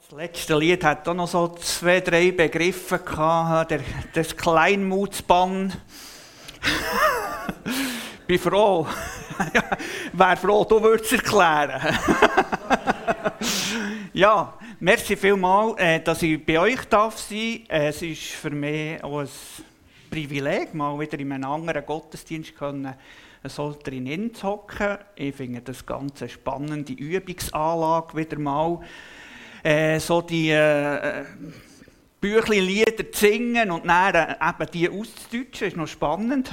Das letzte Lied hat auch noch so zwei, drei Begriffe gehabt. Der, das Kleinmutsbann. Bin froh. Wäre froh, du würdest es erklären. ja, merci vielmals, äh, dass ich bei euch darf sein. Es ist für mich auch ein Privileg, mal wieder in einem anderen Gottesdienst können, so drin zu hocken. Ich finde das ganz spannende Übungsanlage wieder mal äh, so die äh, Büchli-Lieder zu singen und dann äh, eben die auszudeutschen, ist noch spannend.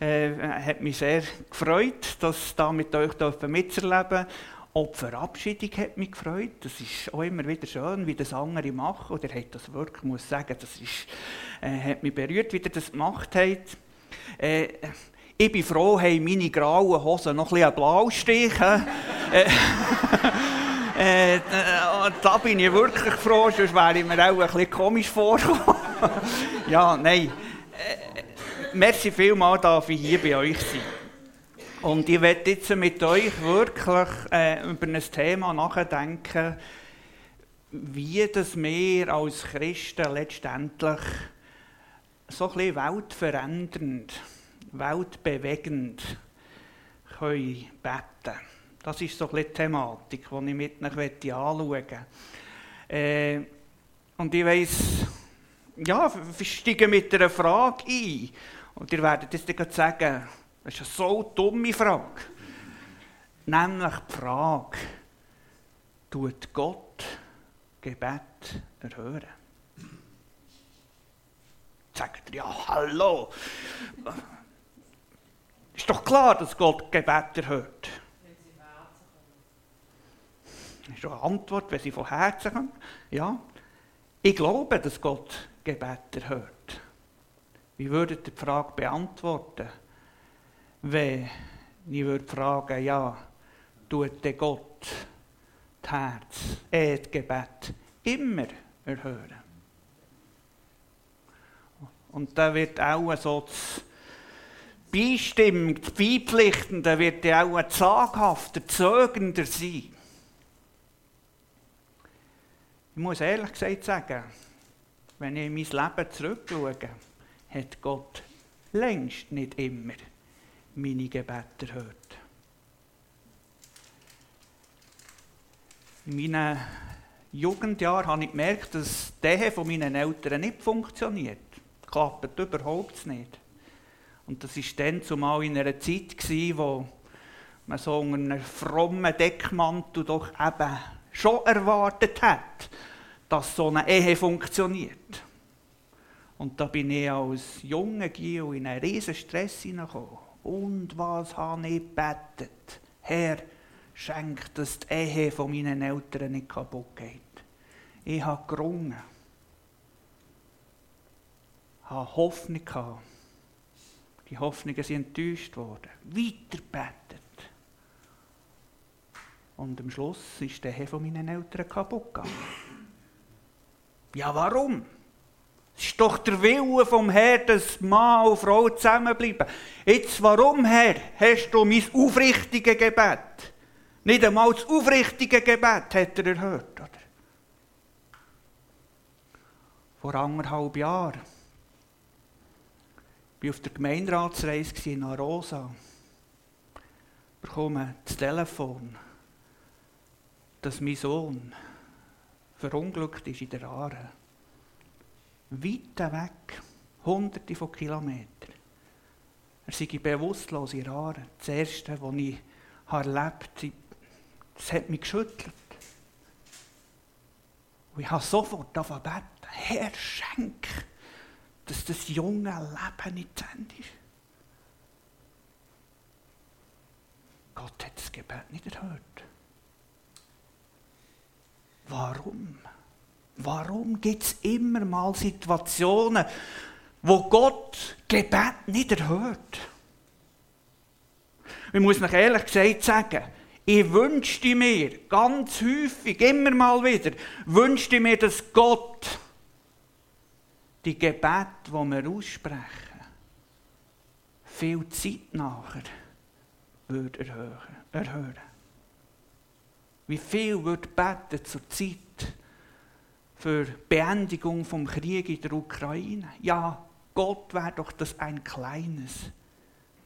Äh, hat mich sehr gefreut, das da mit euch mitzuerleben auch die Verabschiedung hat mich gefreut. Das ist auch immer wieder schön, wie das andere machen. Oder hat das wirklich, muss sagen, das ist, äh, hat mich berührt, wie ihr das gemacht habt. Äh, ich bin froh, haben meine grauen Hosen noch ein bisschen Blaustich. äh, äh, da bin ich wirklich froh, sonst wäre ich mir auch ein bisschen komisch vorgekommen. ja, nein. Äh, merci vielmals, dass ich hier bei euch sein. Und ich werde jetzt mit euch wirklich äh, über ein Thema nachdenken, wie das wir als Christen letztendlich so ein bisschen weltverändernd, weltbewegend können beten können. Das ist so ein die Thematik, die ich mit euch anschauen möchte. Äh, und ich weiss, ja, wir steigen mit einer Frage ein. Und ihr werdet jetzt dann sagen, das ist eine so dumme Frage. Nämlich die Frage, tut Gott Gebet erhören? Sagt ihr, ja, hallo. Ist doch klar, dass Gott Gebet erhört. Das ist eine Antwort, wenn sie von Herzen kommt. Ja, ich glaube, dass Gott Gebet erhört. Wie würdet ihr die Frage beantworten, wenn ich würde fragen, ja, tut der Gott das Herz, äh, das Gebet immer erhören? Und da wird auch so das Beistimmt, Beipflichtende wird ja auch ein zaghafter, zögernder sein. Ich muss ehrlich gesagt sagen, wenn ich in mein Leben zurückschaue, hat Gott längst nicht immer meine Gebete erhört. In meinen Jugendjahren habe ich gemerkt, dass die von meinen Eltern nicht funktioniert. Klappt überhaupt nicht. Und das war dann zumal in einer Zeit, wo man so einem frommen Deckmantel doch eben schon erwartet hat, dass so eine Ehe funktioniert. Und da bin ich als junger Gio in einen riesen Stress hineingekommen. Und was habe ich gebetet? Herr, schenk, dass die Ehe von meinen Eltern nicht kaputt geht. Ich habe gerungen. Ich habe Hoffnung gehabt. Die Hoffnungen sind enttäuscht worden. Weiter betet. Und am Schluss ist der Ehe von meinen Eltern kaputt gegangen. Ja, warum? Es ist doch der Wille vom Herrn, dass Mann und Frau zusammenbleiben. Jetzt, warum, Herr, hast du mein aufrichtiges Gebet? Nicht einmal das aufrichtige Gebet hat er erhört, oder? Vor anderthalb Jahren war ich auf der Gemeinderatsreise in Arosa. Ich bekomme das Telefon, dass mein Sohn verunglückt ist in der Aare. Weit weg, hunderte von Kilometern. Er sei bewusstlos in der Aare. Das Erste, was ich erlebt habe, das hat mich geschüttelt. Und ich habe sofort angefangen beten, Herr, schenk, dass das junge Leben nicht zu Ende ist. Gott hat das Gebet nicht erhört. Warum? Warum gibt es immer mal Situationen, wo Gott Gebet nicht erhört? Ich muss noch ehrlich gesagt sagen, ich wünschte mir ganz häufig, immer mal wieder, wünschte mir, dass Gott die Gebete, die wir aussprechen, viel Zeit nachher würde erhören. Wie viel wird beten zur Zeit, für Beendigung vom Krieg in der Ukraine. Ja, Gott wäre doch das ein kleines,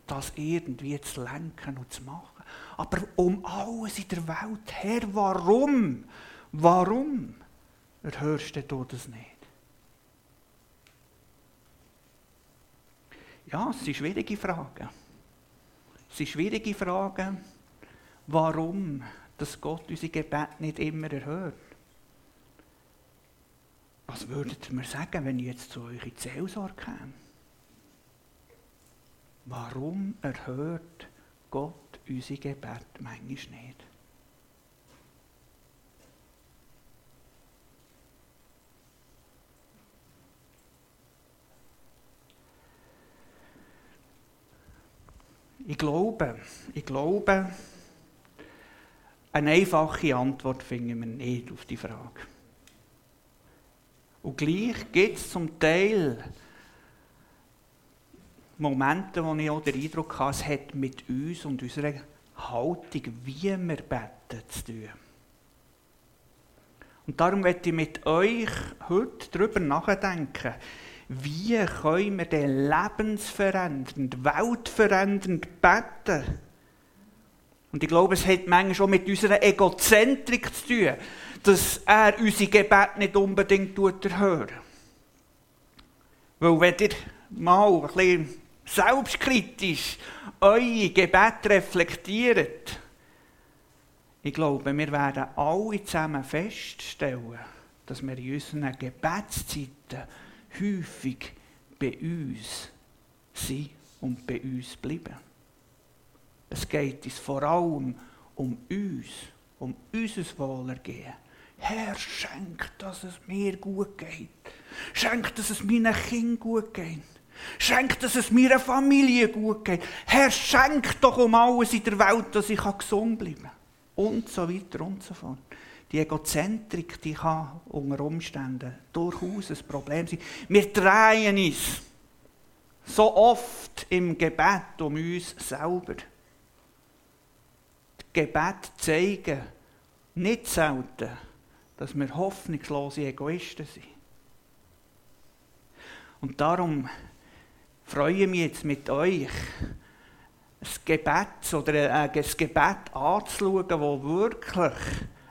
das irgendwie zu lenken und zu machen. Aber um alles in der Welt her, warum? Warum erhörst du das nicht? Ja, es sind schwierige Fragen. Es sind schwierige Fragen, warum dass Gott unsere Gebet nicht immer erhört. Was würdet ihr mir sagen, wenn ich jetzt zu euch in die Seelsorge käme? Warum erhört Gott unsere Gebet manchmal nicht? Ich glaube, ich glaube, eine einfache Antwort finden wir nicht auf die Frage. Und gleich gibt es zum Teil Momente, wo ich auch den Eindruck habe, es hat mit uns und unserer Haltung, wie wir beten, zu tun. Und darum möchte ich mit euch heute darüber nachdenken, wie können wir denn lebensverändernd, weltverändernd beten? Und ich glaube, es hat manchmal schon mit unserer Egozentrik zu tun, dass er unsere Gebete nicht unbedingt erhört. Weil wenn ihr mal ein bisschen selbstkritisch eure Gebete reflektiert, ich glaube, wir werden alle zusammen feststellen, dass wir in unseren Gebetszeiten häufig bei uns sind und bei uns bleiben. Es geht uns vor allem um uns, um unser Wohlergehen. Herr, schenk, dass es mir gut geht. Schenk, dass es meinen Kindern gut geht. Schenk, dass es meiner Familie gut geht. Herr, schenk doch um alles in der Welt, dass ich gesund bleiben kann. Und so weiter und so fort. Die Egozentrik, die kann unter Umständen durchaus ein Problem sein. Wir drehen uns so oft im Gebet um uns selber. Gebet zeigen nicht selten, dass wir hoffnungslose Egoisten sind. Und darum freue ich mich jetzt mit euch, ein Gebet oder ein Gebet anzuschauen, wo wirklich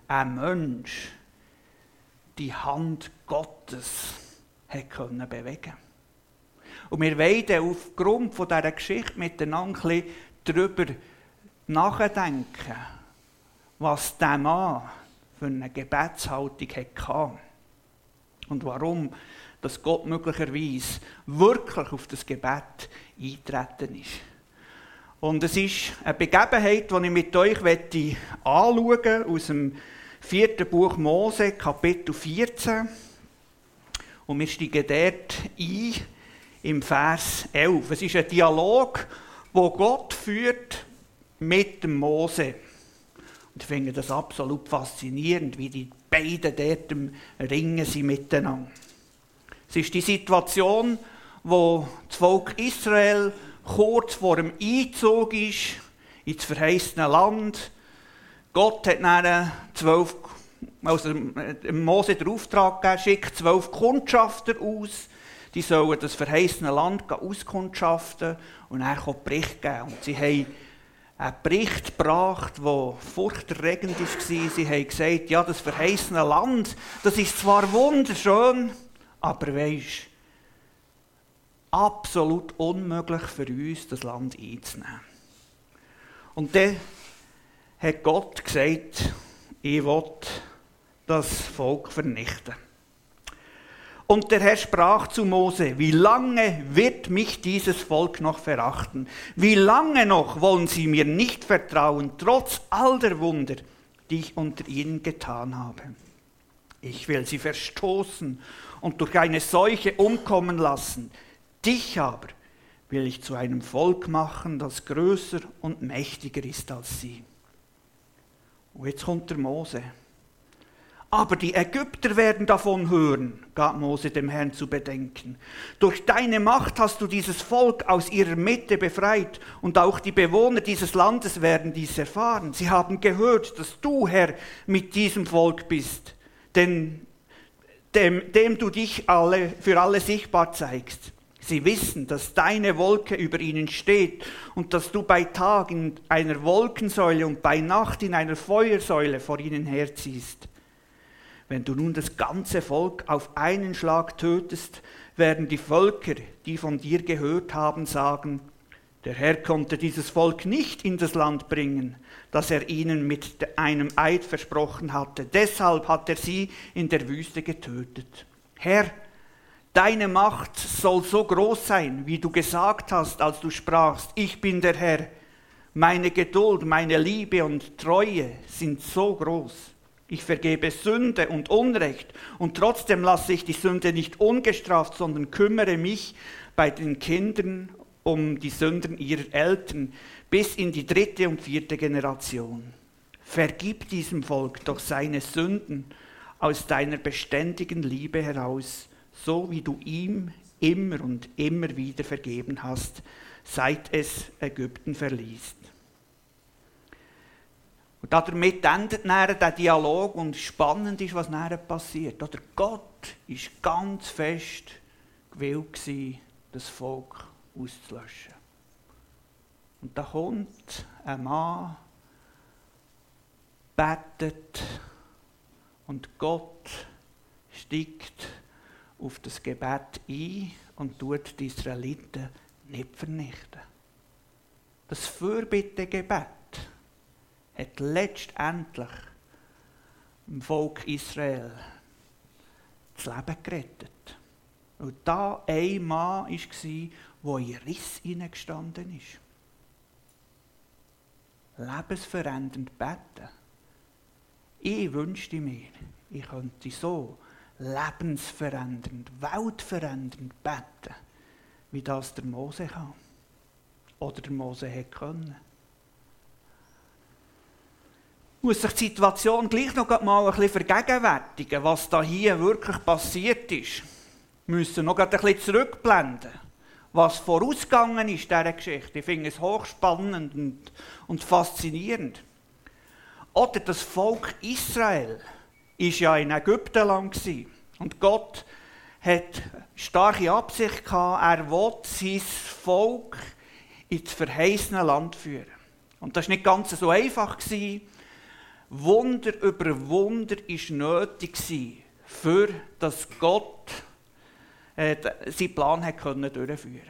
ein Mensch die Hand Gottes hat können bewegen Und wir wollen aufgrund dieser Geschichte miteinander darüber nachdenken, was der Mann für eine Gebetshaltung hatte. Und warum dass Gott möglicherweise wirklich auf das Gebet eintreten ist. Und es ist eine Begebenheit, die ich mit euch anschauen möchte, aus dem vierten Buch Mose, Kapitel 14. Und wir steigen dort ein im Vers 11. Es ist ein Dialog, wo Gott führt mit dem Mose. Und ich finde das absolut faszinierend, wie die beiden dort Ringen sind miteinander. Es ist die Situation, wo das Volk Israel kurz vor dem Einzug ist ins verheißene Land. Gott hat dann zwölf, also Mose den Auftrag gegeben, schickt zwölf Kundschafter aus. Die sollen das verheißene Land auskundschaften und dann kommt Bericht geben. Und sie haben einen Bericht gebracht, der furchterregend war. Sie haben gesagt, ja, das verheißene Land, das ist zwar wunderschön, aber weisst, absolut unmöglich für uns, das Land einzunehmen. Und dann hat Gott gesagt, ich will das Volk vernichten. Und der Herr sprach zu Mose, wie lange wird mich dieses Volk noch verachten? Wie lange noch wollen sie mir nicht vertrauen, trotz all der Wunder, die ich unter ihnen getan habe? Ich will sie verstoßen und durch eine Seuche umkommen lassen. Dich aber will ich zu einem Volk machen, das größer und mächtiger ist als sie. Und jetzt kommt der Mose. Aber die Ägypter werden davon hören, gab Mose dem Herrn zu bedenken. Durch deine Macht hast du dieses Volk aus ihrer Mitte befreit und auch die Bewohner dieses Landes werden dies erfahren. Sie haben gehört, dass du, Herr, mit diesem Volk bist. Denn dem, dem du dich alle, für alle sichtbar zeigst. Sie wissen, dass deine Wolke über ihnen steht und dass du bei Tag in einer Wolkensäule und bei Nacht in einer Feuersäule vor ihnen herziehst. Wenn du nun das ganze Volk auf einen Schlag tötest, werden die Völker, die von dir gehört haben, sagen, der Herr konnte dieses Volk nicht in das Land bringen, das er ihnen mit einem Eid versprochen hatte. Deshalb hat er sie in der Wüste getötet. Herr, deine Macht soll so groß sein, wie du gesagt hast, als du sprachst, ich bin der Herr. Meine Geduld, meine Liebe und Treue sind so groß. Ich vergebe Sünde und Unrecht und trotzdem lasse ich die Sünde nicht ungestraft, sondern kümmere mich bei den Kindern um die Sünden ihrer Eltern bis in die dritte und vierte Generation. Vergib diesem Volk doch seine Sünden aus deiner beständigen Liebe heraus, so wie du ihm immer und immer wieder vergeben hast, seit es Ägypten verließ. Und damit endet dann der Dialog und spannend ist, was nachher passiert. Oder Gott ist ganz fest gewillt das Volk auszulöschen. Und da kommt ein Mann, betet und Gott steigt auf das Gebet ein und tut die Israeliten nicht vernichten. Das Fürbittegebet hat letztendlich dem Volk Israel das Leben gerettet. Und da ein Mann war, der in Riss hineingestanden ist. Lebensverändernd beten. Ich wünschte mir, ich könnte so lebensverändernd, weltverändernd beten, wie das der Mose kann. Oder der Mose hätte können muss sich die Situation gleich noch mal ein bisschen vergegenwärtigen, was da hier wirklich passiert ist. Wir müssen noch ein bisschen zurückblenden, was vorausgegangen ist dieser Geschichte. Ich finde es hochspannend und, und faszinierend. Oder das Volk Israel ist ja in Ägypten lang und Gott hat starke Absicht gehabt, er will sein Volk ins verheißene Land führen. Und das war nicht ganz so einfach gewesen. Wunder über Wunder ist nötig für dass Gott äh, seinen Plan hat können durchführen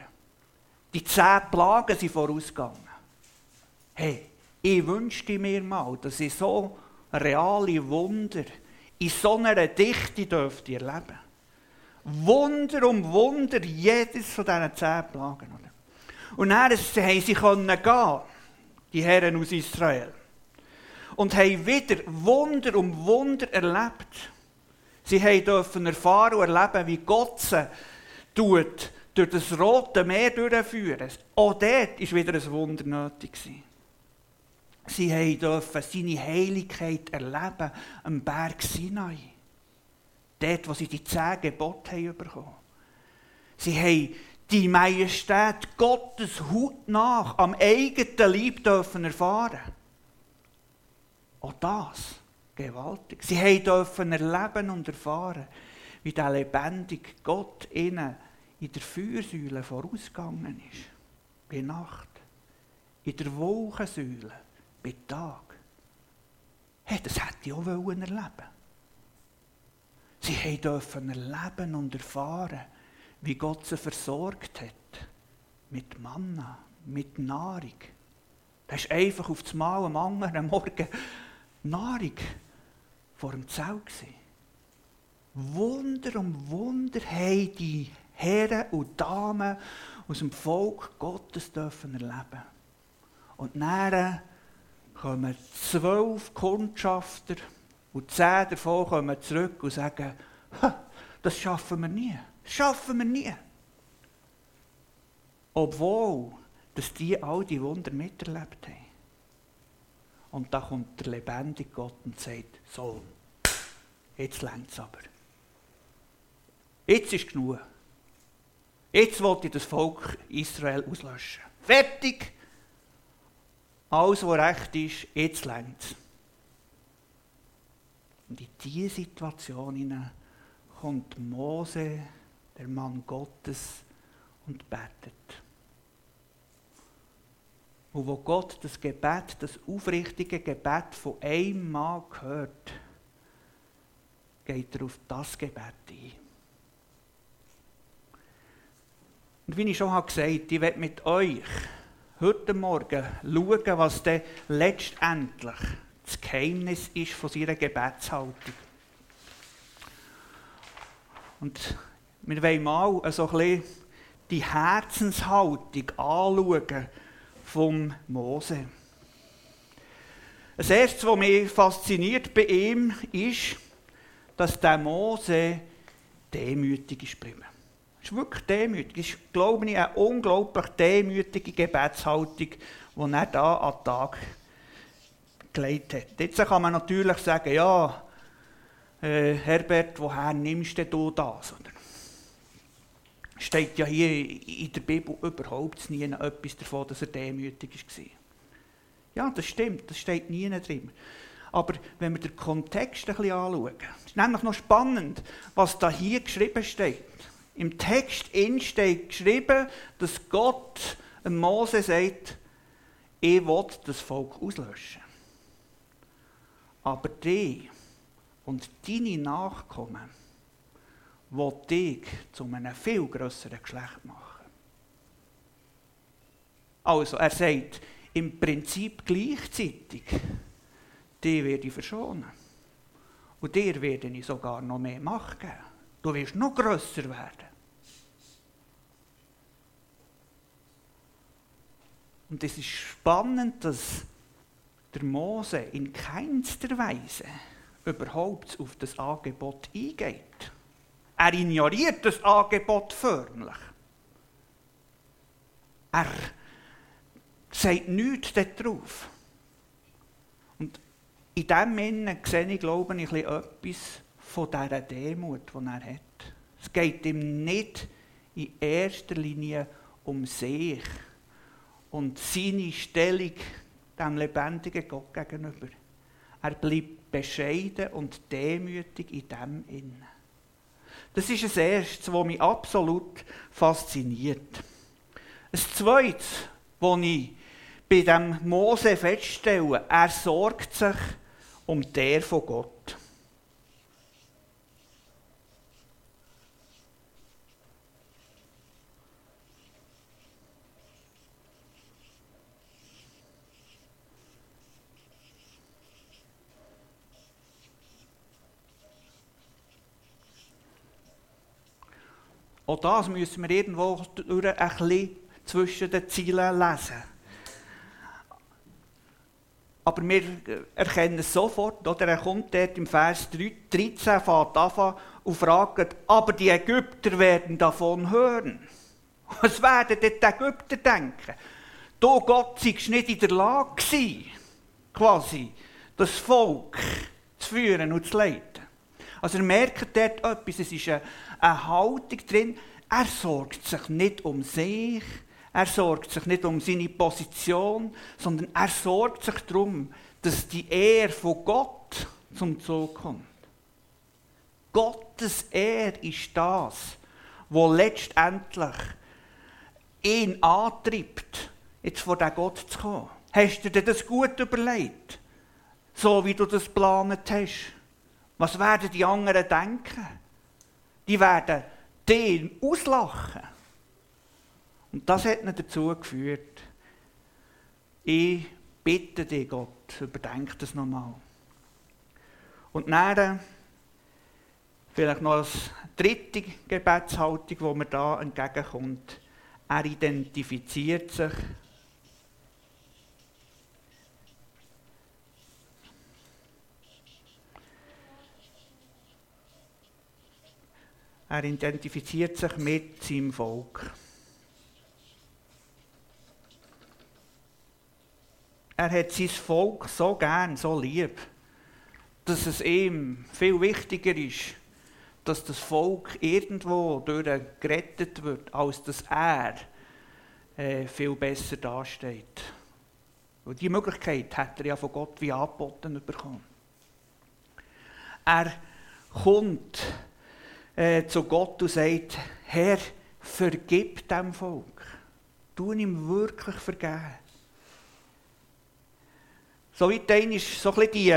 Die zehn Plagen sind vorausgegangen. Hey, ich wünschte mir mal, dass ich so reale Wunder in so einer Dichte dürfte erleben. Wunder um Wunder, jedes von diesen zehn Plagen. Und dann haben sie gehen, die Herren aus Israel und haben wieder Wunder um Wunder erlebt. Sie dürfen erfahren und erleben, wie Gott sie tut, durch das Rote Meer durchführen. Auch dort war wieder ein Wunder nötig. Sie dürfen seine Heiligkeit erleben am Berg Sinai. Dort, wo sie die zehn Gebote haben bekommen. Sie haben die Majestät Gottes Hut nach am eigenen Leib dürfen erfahren. Auch das gewaltig. Sie dürfen erleben und erfahren, wie der lebendige Gott ihnen in der Feuersäule vorausgegangen ist. Bei Nacht. In der Wolkensäule. Bei Tag. Hey, das hätte ich auch erleben Sie dürfen erleben und erfahren, wie Gott sie versorgt hat. Mit Manna, mit Nahrung. Das ist einfach auf das Mal am anderen Morgen Nahrung vor dem Zelt. Wunder um Wunder haben die Herren und Damen aus dem Volk Gottes dürfen erleben. Und dann kommen zwölf Kundschafter und zehn davon kommen zurück und sagen, das schaffen wir nie. Das schaffen wir nie. Obwohl, dass die all die Wunder miterlebt haben. Und da kommt der lebendige Gott und sagt, so, jetzt längt es aber. Jetzt ist genug. Jetzt wollte ich das Volk Israel auslöschen. Fertig! Alles, was recht ist, jetzt längt es. Und in diese Situation kommt Mose, der Mann Gottes, und betet. Und wo Gott das Gebet, das aufrichtige Gebet von einem Mann hört, geht er auf das Gebet ein. Und wie ich schon gesagt habe, ich werde mit euch heute Morgen schauen, was denn letztendlich das Geheimnis ist von seiner Gebetshaltung. Und wir wollen mal so ein bisschen die Herzenshaltung anschauen vom Mose. Das Erste, was mich fasziniert bei ihm, ist, dass der Mose demütig ist geblieben. Es ist wirklich demütig. Es ist, glaube ich, eine unglaublich demütige Gebetshaltung, die er da an den Tag gelegt hat. Jetzt kann man natürlich sagen, ja, äh, Herbert, woher nimmst du das? Steht ja hier in der Bibel überhaupt nie etwas davon, dass er demütig war. Ja, das stimmt, das steht nie drin. Aber wenn wir den Kontext ein bisschen anschauen, ist nämlich noch spannend, was da hier geschrieben steht. Im Text steht geschrieben, dass Gott Mose sagt, ich will das Volk auslöschen. Aber die und deine Nachkommen will dich zu einem viel größeren Geschlecht machen. Also, er sagt im Prinzip gleichzeitig, die werde ich verschonen. Und dir werde ich sogar noch mehr Macht geben. Du wirst noch grösser werden. Und es ist spannend, dass der Mose in keinster Weise überhaupt auf das Angebot eingeht. Er ignoriert das Angebot förmlich. Er sagt nichts darauf. Und in diesem Sinne sehe ich, glaube ich, etwas von dieser Demut, die er hat. Es geht ihm nicht in erster Linie um sich und seine Stellung dem lebendigen Gott gegenüber. Er bleibt bescheiden und demütig in dem Innen. Das ist das Erste, was mich absolut fasziniert. Das Zweite, was ich bei dem Mose feststelle, er sorgt sich um der von Gott. Auch das müssen wir irgendwo durch ein bisschen zwischen den Zielen lesen. Aber wir erkennen es sofort, oder? Er kommt dort im Vers 13, fährt an und fragt, aber die Ägypter werden davon hören. Was werden die Ägypter denken? Du Gott seist nicht in der Lage gewesen, quasi, das Volk zu führen und zu leiten. Also ihr merkt dort etwas, es ist eine, Haltung drin, er sorgt sich nicht um sich, er sorgt sich nicht um seine Position, sondern er sorgt sich darum, dass die Ehre von Gott zum Zug kommt. Gottes Ehre ist das, wo letztendlich ihn antreibt, jetzt vor den Gott zu kommen. Hast du dir das gut überlegt? So wie du das geplant hast? Was werden die anderen denken? Die werden den auslachen. Und das hat ihn dazu geführt, ich bitte dich, Gott, überdenk das nochmal. Und dann vielleicht noch als dritte Gebetshaltung, die mir da entgegenkommt. Er identifiziert sich Er identifiziert sich mit seinem Volk. Er hat sein Volk so gern, so lieb, dass es ihm viel wichtiger ist, dass das Volk irgendwo durch gerettet wird, als dass er äh, viel besser dasteht. Und die Möglichkeit hat er ja von Gott wie angeboten bekommen. Er kommt äh, zu Gott und sagt, Herr, vergib dem Volk. Tu ihm wirklich vergeben. So weit ist so ein die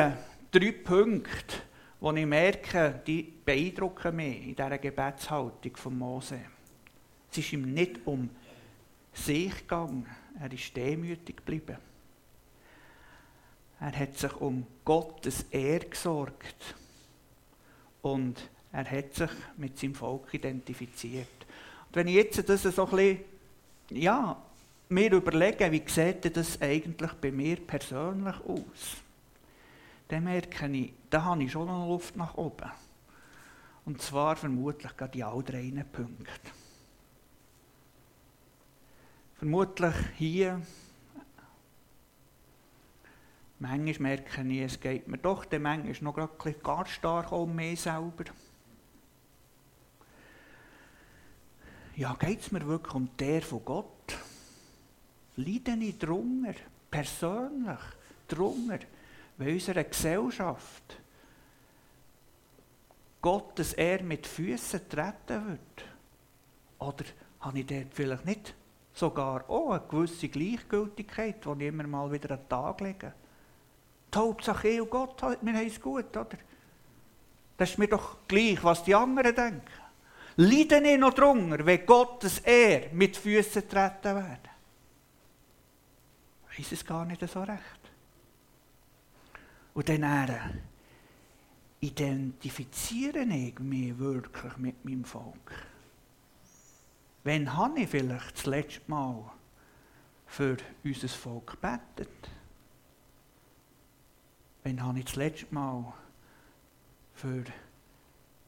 drei Punkte, die ich merke, die beeindrucken mich in dieser Gebetshaltung von Mose. Es ist ihm nicht um sich gegangen, er ist demütig geblieben. Er hat sich um Gottes Ehre gesorgt und er hat sich mit seinem Volk identifiziert. Und wenn ich jetzt das so ein bisschen, ja, mir überlege, wie sieht das eigentlich bei mir persönlich aus, dann merke ich, da habe ich schon noch Luft nach oben. Und zwar vermutlich gerade die all drei Punkte. Vermutlich hier, manchmal merke ich, es geht mir doch dann manchmal noch gerade ganz stark um mich selber. Ja, geht es mir wirklich um der von Gott? Leide ich drunter, persönlich drunter, weil unsere Gesellschaft Gottes Ehre mit Füßen treten wird? Oder habe ich dort vielleicht nicht sogar auch eine gewisse Gleichgültigkeit, die ich immer mal wieder an den Tag lege? Die Hauptsache ich und Gott, wir haben es gut, oder? Das ist mir doch gleich, was die anderen denken. Leiden ich noch drunter, wenn Gottes Ehre mit Füßen treten werden? Weiß es gar nicht so recht. Und dann identifiziere ich mich wirklich mit meinem Volk. Wann habe ich vielleicht das letzte Mal für unser Volk gebetet? Wann habe ich das letzte Mal für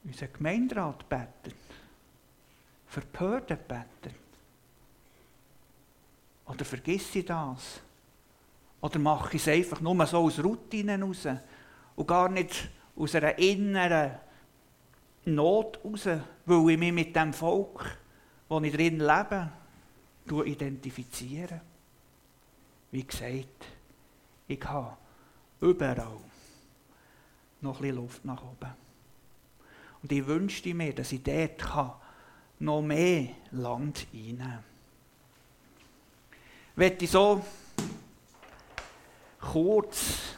unseren Gemeinderat gebetet? Für Behörden? Oder vergiss ich das? Oder mache ich es einfach nur so aus Routinen raus und gar nicht aus einer inneren Not raus, weil ich mich mit dem Volk, wo ich drin lebe, identifiziere? Wie gesagt, ich habe überall noch ein bisschen Luft nach oben. Und ich wünschte mir, dass ich dort noch mehr Land kann. Ich so kurz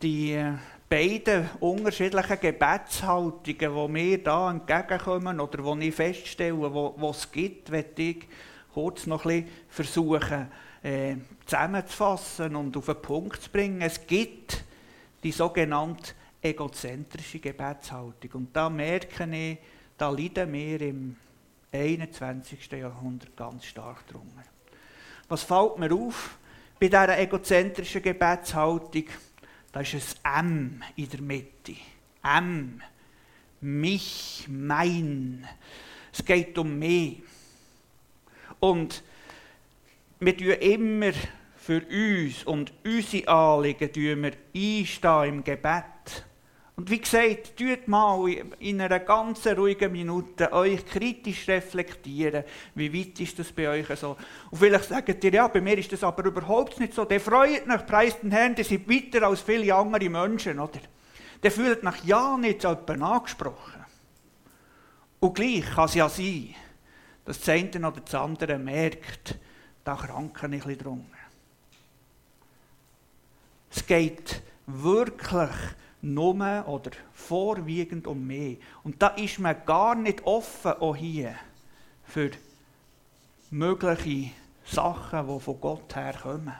die beiden unterschiedlichen Gebetshaltungen, die mir da entgegenkommen oder die ich feststelle, die es gibt, möchte ich kurz noch ein bisschen versuchen äh, zusammenzufassen und auf den Punkt zu bringen. Es gibt die sogenannte egozentrische Gebetshaltung. Und da merke ich, da leiden wir im 21. Jahrhundert ganz stark drunter. Was fällt mir auf? bei dieser egozentrischen Gebetshaltung, da ist ein M in der Mitte. M. Mich, mein. Es geht um mich. Und wir tun immer für uns und unsere Anliegen einstehen im Gebet. Und wie gesagt, tut mal in einer ganz ruhigen Minute euch kritisch reflektieren, wie weit ist das bei euch so. Und vielleicht sagt ihr, ja, bei mir ist das aber überhaupt nicht so. Der freut nach preist den Herrn, der sind weiter als viele andere Menschen, oder? Der fühlt nach ja nicht so jemanden angesprochen. Und gleich kann es ja sein, dass das eine oder das andere merkt, da kranken ich ein bisschen drunter. Es geht wirklich nur oder vorwiegend um mehr. Und da ist man gar nicht offen, auch hier, für mögliche Sachen, die von Gott her kommen.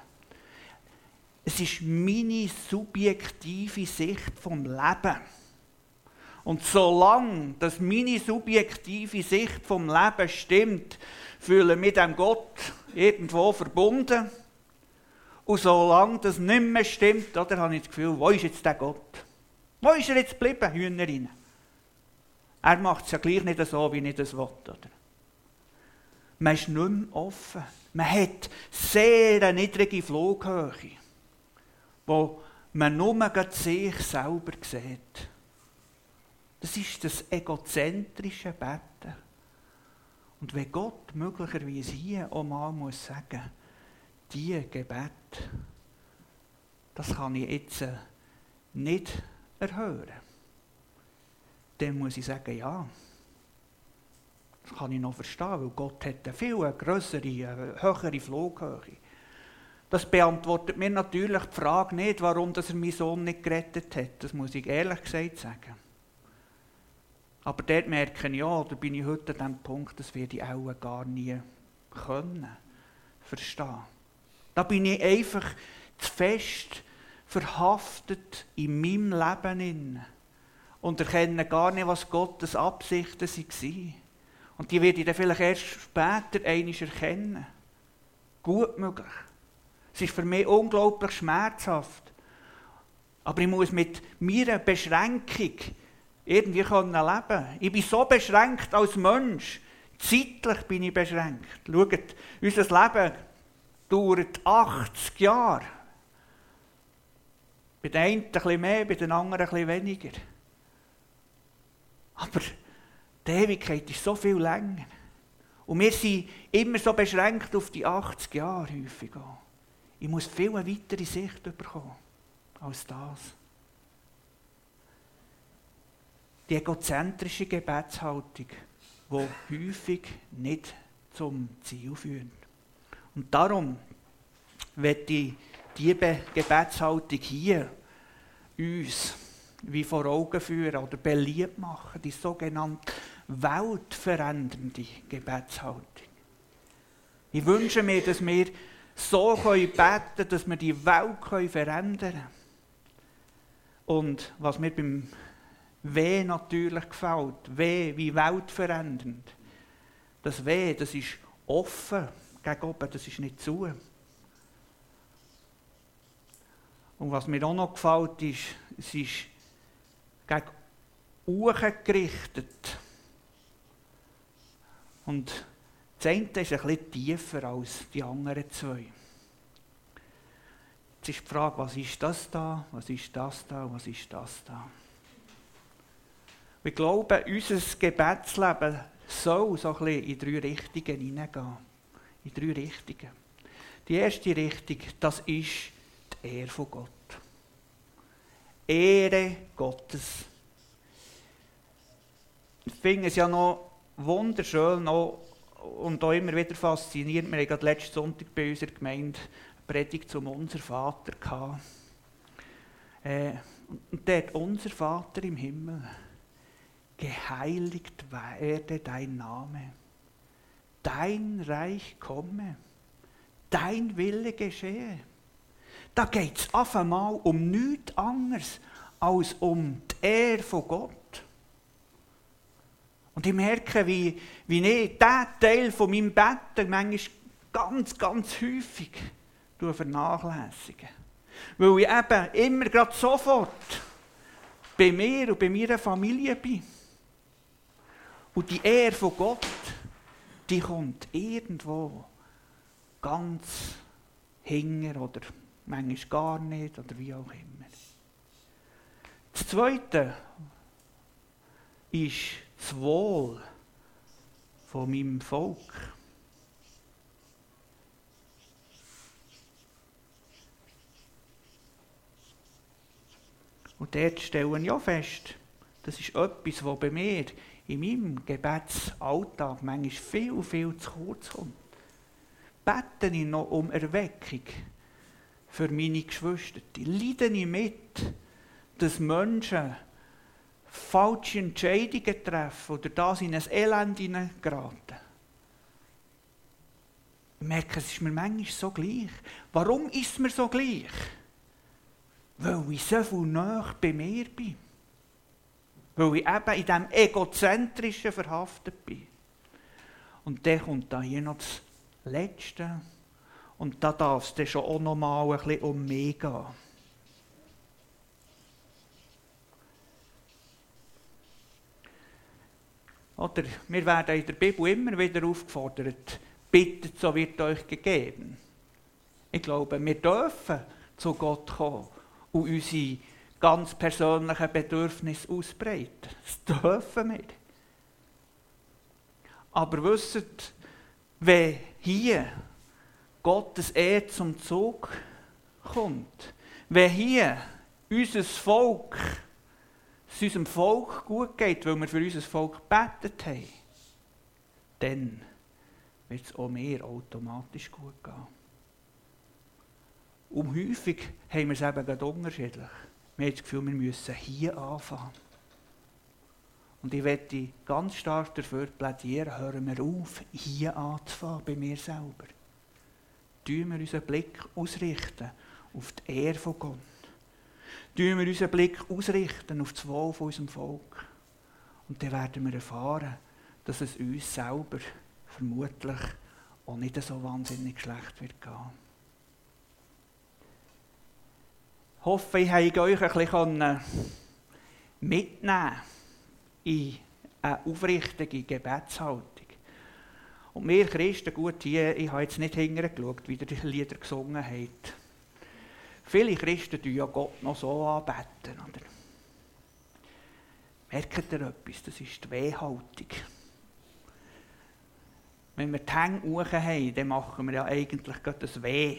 Es ist meine subjektive Sicht vom Leben. Und solange dass meine subjektive Sicht vom Leben stimmt, fühle ich mit dem Gott irgendwo verbunden. Und solange das nicht mehr stimmt, oder, habe ich das Gefühl, wo ist jetzt der Gott? Wo ist er jetzt geblieben, Hühnerin? Er macht es ja gleich nicht so, wie ich das will. Oder? Man ist nicht mehr offen. Man hat sehr eine niedrige Flughöhe, wo man nur sich selber sieht. Das ist das egozentrische Betten. Und wenn Gott möglicherweise hier auch mal muss sagen, die Gebet, das kann ich jetzt nicht erhören. dann muss ich sagen, ja. Das kann ich noch verstehen, weil Gott hat eine viel größere, eine höhere Flughöhe. Das beantwortet mir natürlich die Frage nicht, warum er meinen Sohn nicht gerettet hat. Das muss ich ehrlich gesagt sagen. Aber dort merke ich, ja, da bin ich heute an dem Punkt, das werde ich auch gar nie können, verstehen. Da bin ich einfach zu fest verhaftet in meinem Leben und erkenne gar nicht, was Gottes Absichten waren. Und die werde ich dann vielleicht erst später einmal erkennen. Gut möglich. Es ist für mich unglaublich schmerzhaft. Aber ich muss mit meiner Beschränkung irgendwie leben können. Ich bin so beschränkt als Mensch. Zeitlich bin ich beschränkt. Schaut, unser Leben dauert 80 Jahre. Bei den einen ein bisschen mehr, bei den anderen ein bisschen weniger. Aber die Ewigkeit ist so viel länger. Und wir sind immer so beschränkt auf die 80 Jahre häufig. Ich muss viel eine weitere Sicht bekommen als das. Die egozentrische Gebetshaltung, die häufig nicht zum Ziel führt. Und darum wird ich diese Gebetshaltung hier uns wie vor Augen führen oder beliebt machen, die sogenannte weltverändernde Gebetshaltung. Ich wünsche mir, dass wir so beten können, dass wir die Welt verändern können. Und was mir beim W natürlich gefällt, W wie weltverändernd. Das W, das ist offen gegen oben, das ist nicht zu. Und was mir auch noch gefällt, ist, es ist gegen Uhren gerichtet. Und das eine ist bisschen tiefer als die anderen zwei. Jetzt ist die Frage, was ist das da, was ist das da, was ist das da? Wir glauben, unser Gebetsleben soll so ein bisschen in drei Richtungen hineingehen. In drei Richtungen. Die erste Richtung, das ist Ehre von Gott. Ehre Gottes. Ich finde es ja noch wunderschön noch, und auch immer wieder fasziniert. Wir hatten letzten Sonntag bei unserer Gemeinde eine Predigt zum Unser Vater. Gehabt. Äh, und dort, unser Vater im Himmel, geheiligt werde dein Name, dein Reich komme, dein Wille geschehe. Da geht es auf einmal um nichts anderes als um die Ehre von Gott. Und ich merke, wie, wie ich diesen Teil von meinem Bett manchmal ganz, ganz häufig vernachlässige. Weil ich eben immer gerade sofort bei mir und bei meiner Familie bin. Und die Ehre von Gott, die kommt irgendwo ganz hinger oder manchmal gar nicht oder wie auch immer. Das Zweite ist das Wohl von meinem Volk. Und dort stellen ich auch fest, das ist etwas, was bei mir in meinem Gebetsalltag manchmal viel, viel zu kurz kommt. Bete ich noch um Erweckung für meine Geschwister? Leide ich mit, dass Menschen falsche Entscheidungen treffen oder das in ein Elend hineingeraten. Ich merke, es ist mir manchmal so gleich. Warum ist es mir so gleich? Weil ich so viel näher bei mir bin. Weil ich eben in diesem Egozentrischen verhaftet bin. Und dann kommt da hier noch das Letzte. Und da darf es schon auch noch mal ein bisschen um mich gehen. Oder wir werden in der Bibel immer wieder aufgefordert, bittet, so wird euch gegeben. Ich glaube, wir dürfen zu Gott kommen und unsere ganz persönlichen Bedürfnisse ausbreiten. Das dürfen wir. Aber wisst, wenn hier Gottes Ehe zum Zug kommt, wenn hier unser Volk es unserem Volk gut geht, weil wir für unser Volk gebetet haben, dann wird es auch mir automatisch gut gehen. Und häufig haben wir es eben gerade unterschiedlich. Wir haben das Gefühl, wir müssen hier anfangen. Und ich werde ganz stark dafür plädieren, hören wir auf, hier anzufangen, bei mir selber. Tun wir unseren Blick ausrichten auf die Ehre von Gott. Tun wir unseren Blick ausrichten auf das Wohl von unserem Volk. Und dann werden wir erfahren, dass es uns selber vermutlich auch nicht so wahnsinnig schlecht wird gehen. Ich hoffe, ich habe euch ein bisschen mitnehmen in eine aufrichtige Gebetshaltung. Und wir Christen, gut, hier, ich habe jetzt nicht hingeschaut, wie die Lieder gesungen habt. Viele Christen tun ja Gott noch so anbeten. Oder? Merkt ihr etwas? Das ist die Wehhaltung. Wenn wir die hoch haben, dann machen wir ja eigentlich gerade das Weh.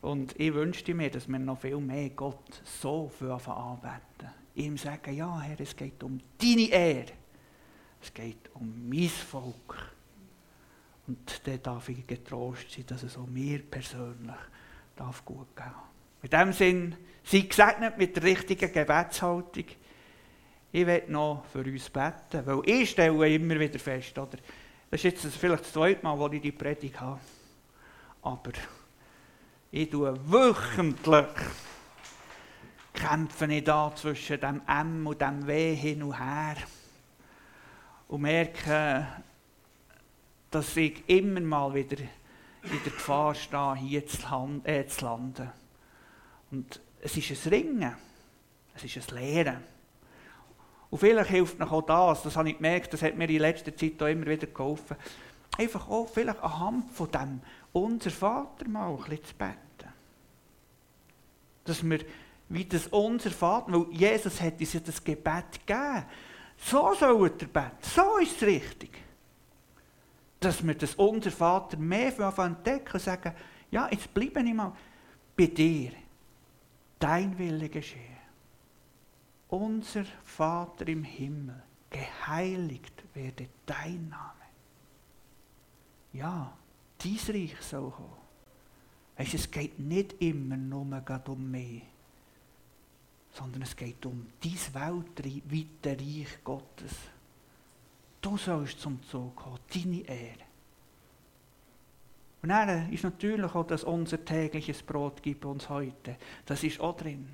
Und ich wünschte mir, dass wir noch viel mehr Gott so anbeten. Ihm sagen, ja Herr, es geht um deine Ehre. Es geht um mein Volk. Und dann darf ich getrost sein, dass es auch mir persönlich darf gut gehen. In diesem Sinn, sei gesegnet mit der richtigen Gebetshaltung. Ich werde noch für uns beten, weil ich stelle immer wieder fest, oder? Das ist jetzt vielleicht das zweite Mal, wo ich die Predigt habe. Aber ich tue wöchentlich kämpfe ich da zwischen dem M und dem W hin und her und merke, dass ich immer mal wieder in der Gefahr stehe, hier zu, äh, zu landen. Und es ist ein Ringen, es ist ein Lehren. Und vielleicht hilft noch auch das, das habe ich gemerkt, das hat mir in letzter Zeit auch immer wieder geholfen, einfach auch vielleicht anhand von dem unser Vater mal ein bisschen zu beten. Dass wir, wie das unser Vater, weil Jesus hat uns ja das Gebet gegeben. So soll er beten, so ist es richtig dass wir das unser Vater mehr entdecken und sagen, ja, jetzt bleibe ich mal bei dir. Dein Wille geschehe. Unser Vater im Himmel, geheiligt werde dein Name. Ja, dies Reich soll kommen. Es geht nicht immer nur um mich, sondern es geht um dies weltweite Reich Gottes. Du sollst zum Zug kommen, deine Ehre. Und dann ist natürlich auch, dass unser tägliches Brot gibt uns heute. Das ist auch drin.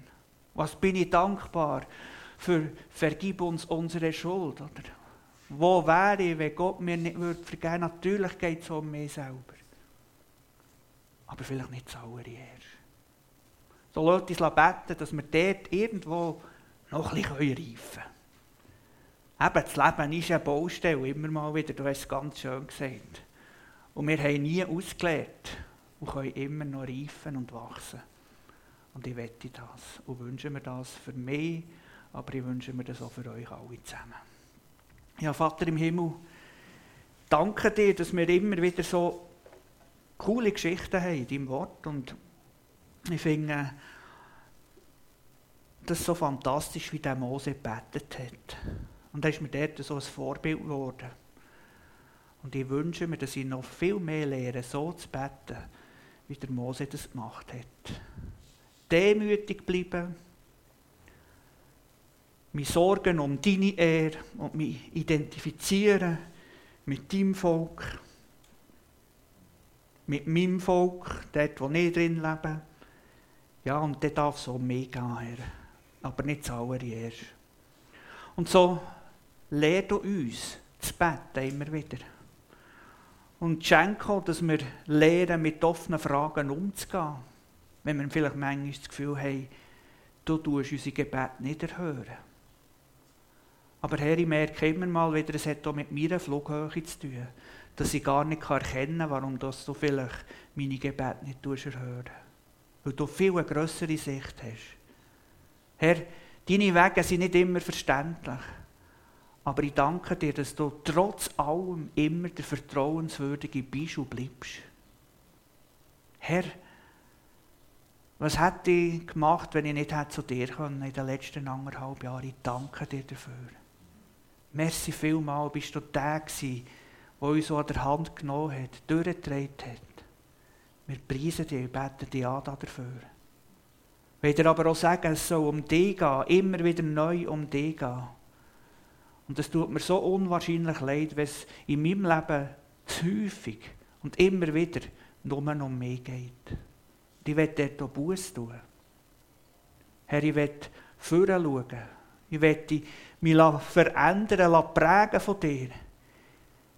Was bin ich dankbar für Vergib uns unsere Schuld. Oder? Wo wäre ich, wenn Gott mir nicht würde vergeben? Natürlich geht es um mich selber. Aber vielleicht nicht zuallererst. So lasst uns beten, dass wir dort irgendwo noch ein bisschen reifen können. Eben, das Leben ist eine Baustelle, immer mal wieder, du hast es ganz schön gesagt. Und wir haben nie ausgelernt und können immer noch reifen und wachsen. Und ich wette das und wünsche mir das für mich, aber ich wünsche mir das auch für euch alle zusammen. Ja, Vater im Himmel, danke dir, dass wir immer wieder so coole Geschichten haben in deinem Wort. Und ich finde das so fantastisch, wie der Mose gebetet hat. Und da ist mir dort so ein Vorbild geworden. Und ich wünsche mir, dass ich noch viel mehr lehre, so zu beten, wie der Mose das gemacht hat. Demütig bleiben, mich sorgen um deine Ehre und mich identifizieren mit deinem Volk, mit meinem Volk, dort, wo ich drin lebe. Ja, und der darf so mehr gehen, Herr. Aber nicht zuallererst. Und so lehrt uns zu beten immer wieder. Und schenke auch, dass wir lernen, mit offenen Fragen umzugehen. Wenn wir vielleicht manchmal das Gefühl haben, du tust unsere Gebete nicht erhören. Aber Herr, ich merke immer mal wieder, es hat auch mit meiner Flughöhe zu tun, dass ich gar nicht erkennen kann, warum du vielleicht meine Gebete nicht erhören Weil du viel eine grössere Sicht hast. Herr, deine Wege sind nicht immer verständlich. Aber ich danke dir, dass du trotz allem immer der Vertrauenswürdige bist bleibst. Herr, Was hätte ich gemacht, wenn ich nicht zu dir kommen in den letzten anderthalb Jahren? Ich danke dir dafür. Merci vielmal, bist du der gewesen, der uns so an der Hand genommen hat, durchgetragen hat. Wir preisen dich, beten dich an dafür. Will dir aber auch sagen, es soll um dich gehen, immer wieder neu um dich gehen. Und es tut mir so unwahrscheinlich leid, wenn es in meinem Leben zu häufig und immer wieder nur um mich geht. Ich will dort Buß tun. Herr, ich will vorher schauen. Ich will mich verändern, prägen von dir.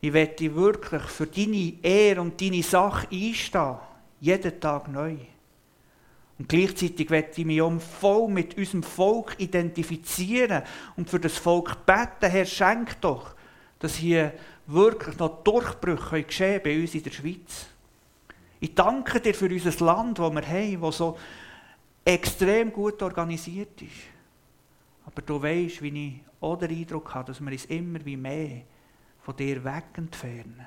Ich will wirklich für deine Ehre und deine Sache einstehen. Jeden Tag neu. Und gleichzeitig will ich mich um voll mit unserem Volk identifizieren und für das Volk beten. Herr, schenk doch, dass hier wirklich noch Durchbrüche geschehen bei uns in der Schweiz. Ich danke dir für unser Land, das wir haben, das so extrem gut organisiert ist. Aber du weißt, wie ich auch den Eindruck habe, dass wir uns immer wie mehr von dir weg entfernen.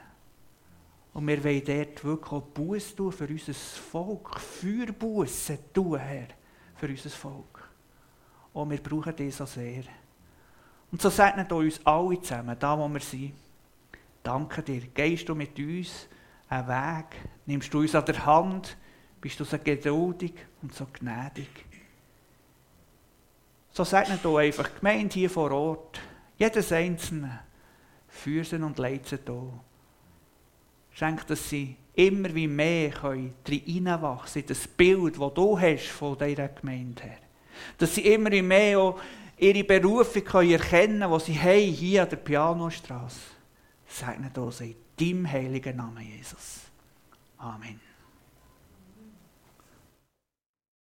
Und wir wollen dort wirklich auch Buß tun für unser Volk. Feuerbussen tun, Herr, für unser Volk. Und wir brauchen dich so sehr. Und so segnet uns alle zusammen, da wo wir sind. Danke dir. Gehst du mit uns einen Weg? Nimmst du uns an der Hand? Bist du so geduldig und so gnädig? So segnet du einfach die Gemeinde hier vor Ort. Jedes Einzelne. Führ sie und leite sie hier. Schenk, dass sie immer wie mehr hineinwachsen in das Bild, das du hast von dieser Gemeinde her. Dass sie immer wie mehr auch ihre Berufung erkennen können, die sie haben, hier an der Pianostraße. Segne uns in deinem heiligen Namen, Jesus. Amen.